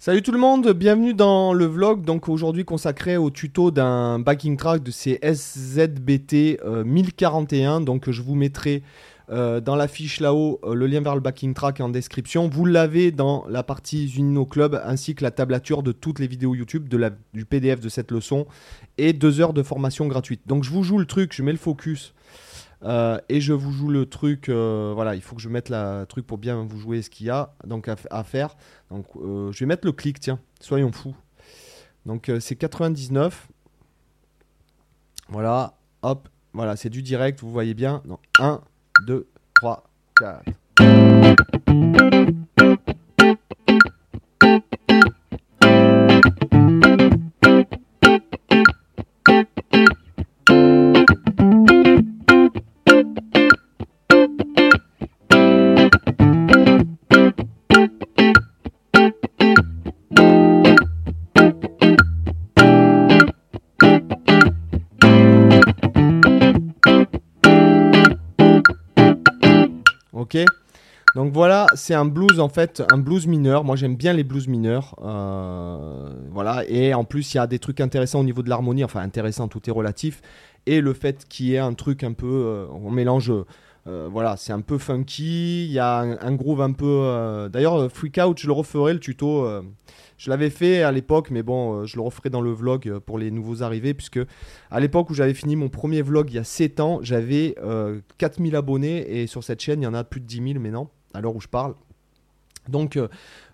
Salut tout le monde, bienvenue dans le vlog donc aujourd'hui consacré au tuto d'un backing track de ces SZBT 1041 donc je vous mettrai euh, dans la fiche là-haut euh, le lien vers le backing track en description. Vous l'avez dans la partie Unino Club ainsi que la tablature de toutes les vidéos YouTube du PDF de cette leçon et deux heures de formation gratuite. Donc je vous joue le truc, je mets le focus euh, et je vous joue le truc, euh, voilà, il faut que je mette le truc pour bien vous jouer ce qu'il y a donc à, faire. Donc euh, je vais mettre le clic, tiens, soyons fous. Donc c'est 99. Voilà, hop, voilà, c'est du direct, vous voyez bien. 1, 2, 3, 4. Donc voilà, c'est un blues en fait, un blues mineur. Moi j'aime bien les blues mineurs. Euh, voilà, et en plus il y a des trucs intéressants au niveau de l'harmonie. Enfin, intéressant, tout est relatif. Et le fait qu'il y ait un truc un peu. Euh, on mélange. Euh, voilà, c'est un peu funky. Il y a un, groove un peu. D'ailleurs, Freak Out, je le referai le tuto. Je l'avais fait à l'époque, mais bon, je le referai dans le vlog pour les nouveaux arrivés, puisque à l'époque où j'avais fini mon premier vlog il y a 7 ans, j'avais 4000 abonnés, et sur cette chaîne, il y en a plus de 10 000 maintenant à l'heure où je parle. Donc, euh,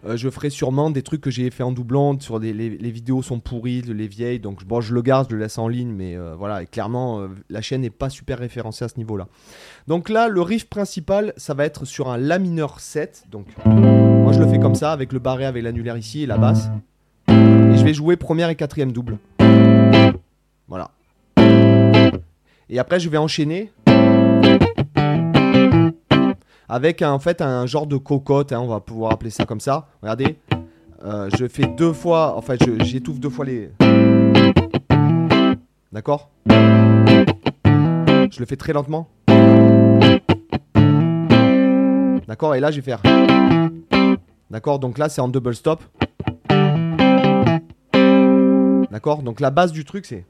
euh, je ferai sûrement des trucs que j'ai fait en doublante. Sur les, vidéos sont pourries, les vieilles. Donc, bon, je le garde, je le laisse en ligne. Mais euh, voilà, clairement, la chaîne n'est pas super référencée à ce niveau-là. Donc là, le riff principal, ça va être sur un La mineur 7. Donc, moi, je le fais comme ça, avec le barré, avec l'annulaire ici et la basse. Et je vais jouer première et quatrième double. Voilà. Et après, je vais enchaîner avec en fait un genre de cocotte, hein, on va pouvoir appeler ça comme ça. Regardez, euh, je fais deux fois, en fait j'étouffe deux fois les... D'accord? Je le fais très lentement. D'accord? Et là je vais faire... D'accord? Donc là c'est en double stop. D'accord? Donc la base du truc c'est...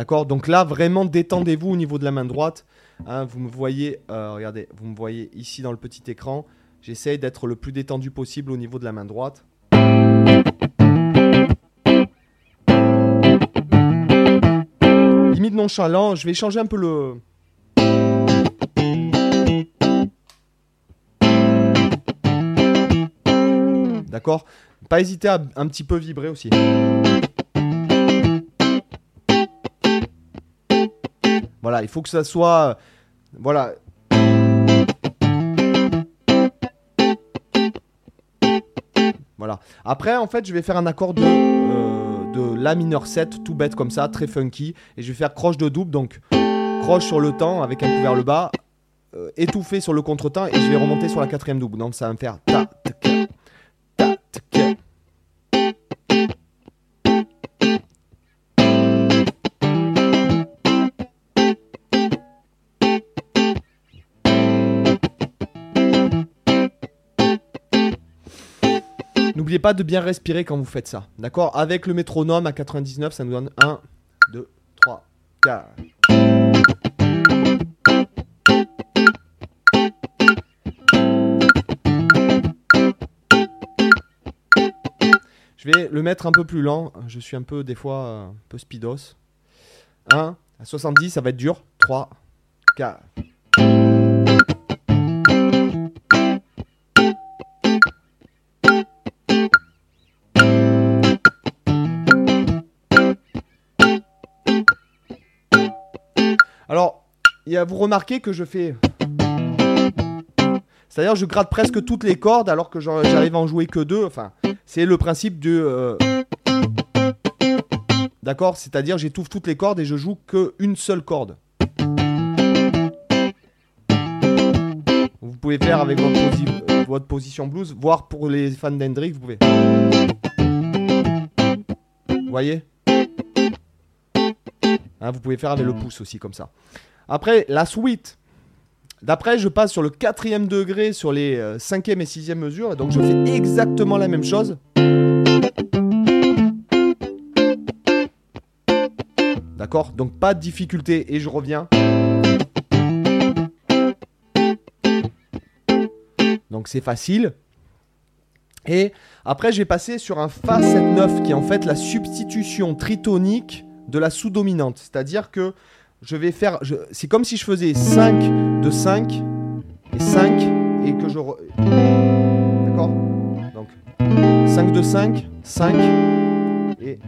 D'accord? Donc là, vraiment, détendez-vous au niveau de la main droite. Hein, vous me voyez, euh, regardez, vous me voyez ici dans le petit écran. J'essaye d'être le plus détendu possible au niveau de la main droite. Limite nonchalant, je vais changer un peu le... D'accord? Pas hésiter à un petit peu vibrer aussi. Voilà, il faut que ça soit. Voilà. Voilà. Après, en fait, je vais faire un accord de, euh, La mineur 7, tout bête comme ça, très funky. Et je vais faire croche de double, donc croche sur le temps avec un coup vers le bas, euh, étouffé sur le contretemps, et je vais remonter sur la quatrième double. Donc ça va me faire ta, N'oubliez pas de bien respirer quand vous faites ça. D'accord Avec le métronome à 99, ça nous donne 1, 2, 3, 4. Je vais le mettre un peu plus lent. Je suis un peu, des fois, un peu speedos. 1, à 70, ça va être dur. 3, 4. Alors, vous remarquez que je fais... C'est-à-dire je gratte presque toutes les cordes alors que j'arrive à en jouer que deux. C'est le principe de... Euh, d'accord? C'est-à-dire j'étouffe toutes les cordes et je joue qu'une seule corde. Vous pouvez faire avec votre, votre position blues, voire pour les fans d'Hendrix, vous pouvez. Vous voyez? Hein, vous pouvez faire avec le pouce aussi comme ça. Après, la suite. D'après, je passe sur le quatrième degré sur les euh, cinquième et sixième mesures. Et donc, je fais exactement la même chose. D'accord? Donc, pas de difficulté. Et je reviens. Donc, c'est facile. Et après, j'ai passé sur un Fa 7-9 qui est en fait la substitution tritonique de la sous-dominante. C'est-à-dire que je vais faire. C'est comme si je faisais 5 de 5 et 5 et que je. D'accord? Donc 5 de 5, 5 et, et.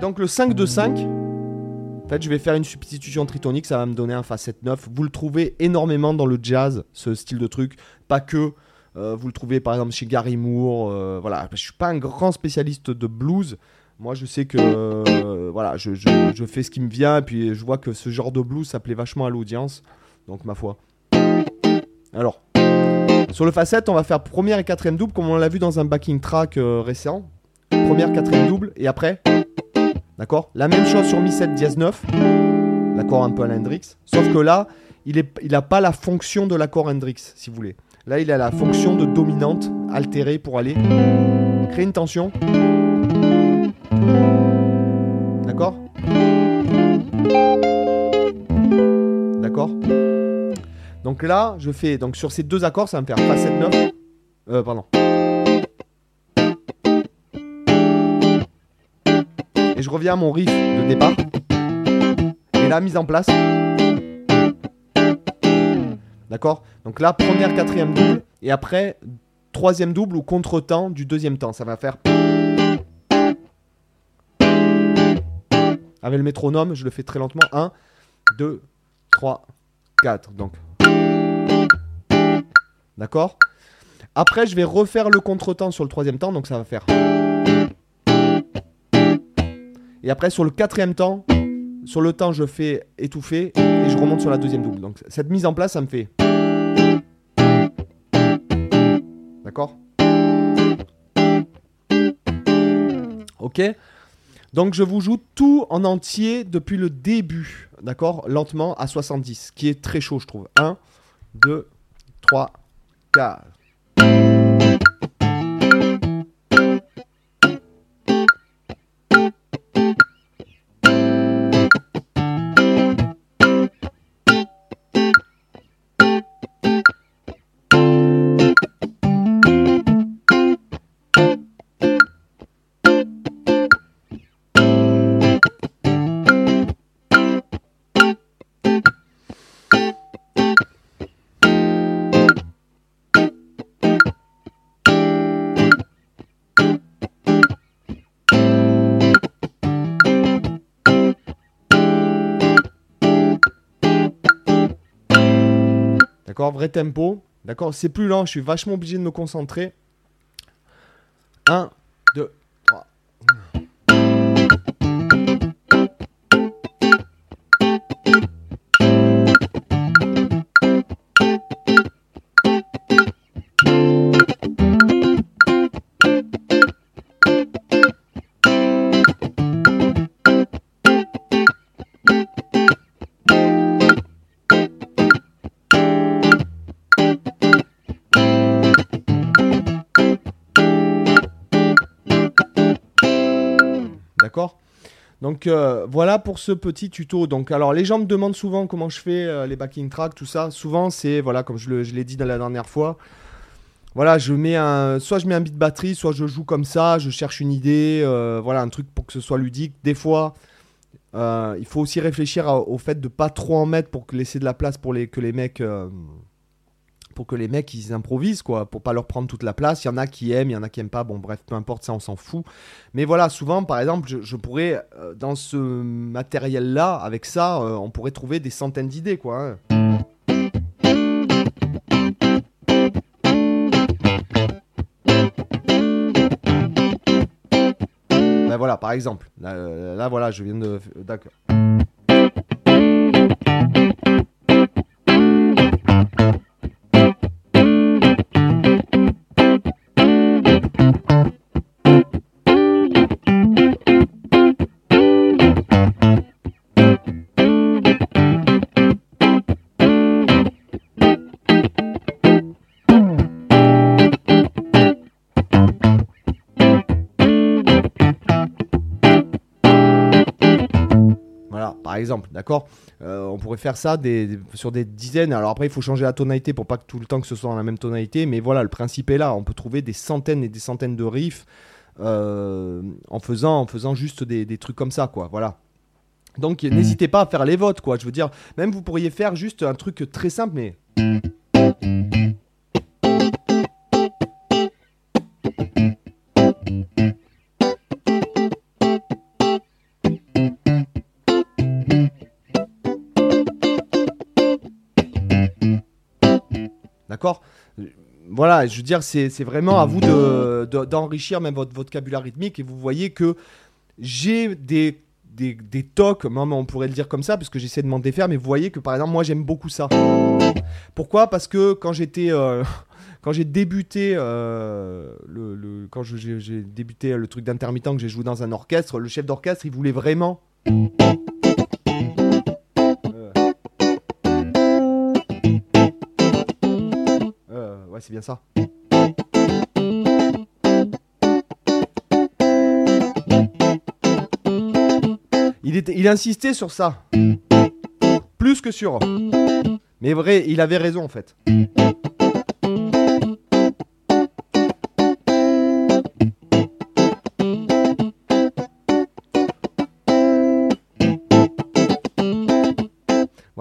donc le 5 de 5. En fait, je vais faire une substitution tritonique, ça va me donner un Fa 7-9. Vous le trouvez énormément dans le jazz, ce style de truc. Pas que. Euh, vous le trouvez par exemple chez Gary Moore. Euh, voilà, je suis pas un grand spécialiste de blues. Moi, je sais que euh, voilà, je, fais ce qui me vient et puis je vois que ce genre de blues ça plaît vachement à l'audience. Donc ma foi. Alors, sur le facette, on va faire première et quatrième double comme on l'a vu dans un backing track récent. Première, quatrième double et après, d'accord? La même chose sur mi 7 dièse 9, l'accord un peu à l'Hendrix, sauf que là, il n'a pas la fonction de l'accord Hendrix, si vous voulez. Là, il a la fonction de dominante altérée pour aller créer une tension. D'accord D'accord Donc là, je fais donc sur ces deux accords, ça va me faire Fa 7 9. Euh pardon. Et je reviens à mon riff de départ. Et la mise en place. D'accord Donc là, première, quatrième double. Et après, troisième double ou contre-temps du deuxième temps. Ça va faire. Avec le métronome, je le fais très lentement. 1, 2, 3, 4. Donc. D'accord? Après, je vais refaire le contre-temps sur le troisième temps. Donc ça va faire. Et après, sur le quatrième temps, sur le temps, je fais étouffer et je remonte sur la deuxième double. Donc cette mise en place, ça me fait. D'accord? Ok? Donc je vous joue tout en entier depuis le début, d'accord Lentement à 70, qui est très chaud, je trouve. 1, 2, 3, 4. Vrai tempo. D'accord C'est plus lent, je suis vachement obligé de me concentrer. 1, 2, Donc euh, voilà pour ce petit tuto. Donc alors les gens me demandent souvent comment je fais euh, les backing tracks, tout ça. Souvent c'est voilà comme je, l'ai dit dans la dernière fois. Voilà, je mets un, soit je mets un beat batterie, soit je joue comme ça, je cherche une idée, euh, voilà un truc pour que ce soit ludique. Des fois, il faut aussi réfléchir au fait de pas trop en mettre pour laisser de la place pour que les mecs pour que les mecs ils improvisent quoi, pour pas leur prendre toute la place. Il y en a qui aiment, il y en a qui aiment pas. Bon bref, peu importe ça, on s'en fout. Mais voilà, souvent par exemple, je, pourrais euh, dans ce matériel là, avec ça, euh, on pourrait trouver des centaines d'idées quoi. Hein. Ben voilà, par exemple. Là, là voilà, je viens de. D'accord. Exemple, d'accord euh, On pourrait faire ça des, sur des dizaines. Alors après, il faut changer la tonalité pour pas que tout le temps que ce soit dans la même tonalité. Mais voilà, le principe est là. On peut trouver des centaines et des centaines de riffs euh, en, faisant, en faisant juste des, des trucs comme ça, quoi. Voilà. Donc n'hésitez pas à faire les votes, quoi. Je veux dire, même vous pourriez faire juste un truc très simple, mais. Je veux dire, c'est vraiment à vous d'enrichir même votre vocabulaire rythmique et vous voyez que j'ai des des, tocs, on pourrait le dire comme ça, parce que j'essaie de m'en défaire, mais vous voyez que par exemple, moi j'aime beaucoup ça. Pourquoi? Parce que quand j'étais. Euh, quand j'ai débuté euh, le, quand j'ai débuté le truc d'intermittent que j'ai joué dans un orchestre, le chef d'orchestre il voulait vraiment c'est bien ça. Il, il insistait sur ça. Plus que sur. Mais vrai, il avait raison en fait.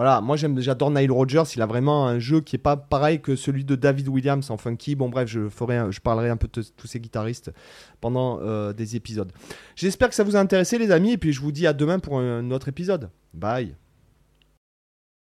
Voilà, moi j'adore Nile Rogers, il a vraiment un jeu qui est pas pareil que celui de David Williams en funky. Bon bref, je ferai, je parlerai un peu de tous ces guitaristes pendant euh, des épisodes. J'espère que ça vous a intéressé les amis et puis je vous dis à demain pour un autre épisode. Bye.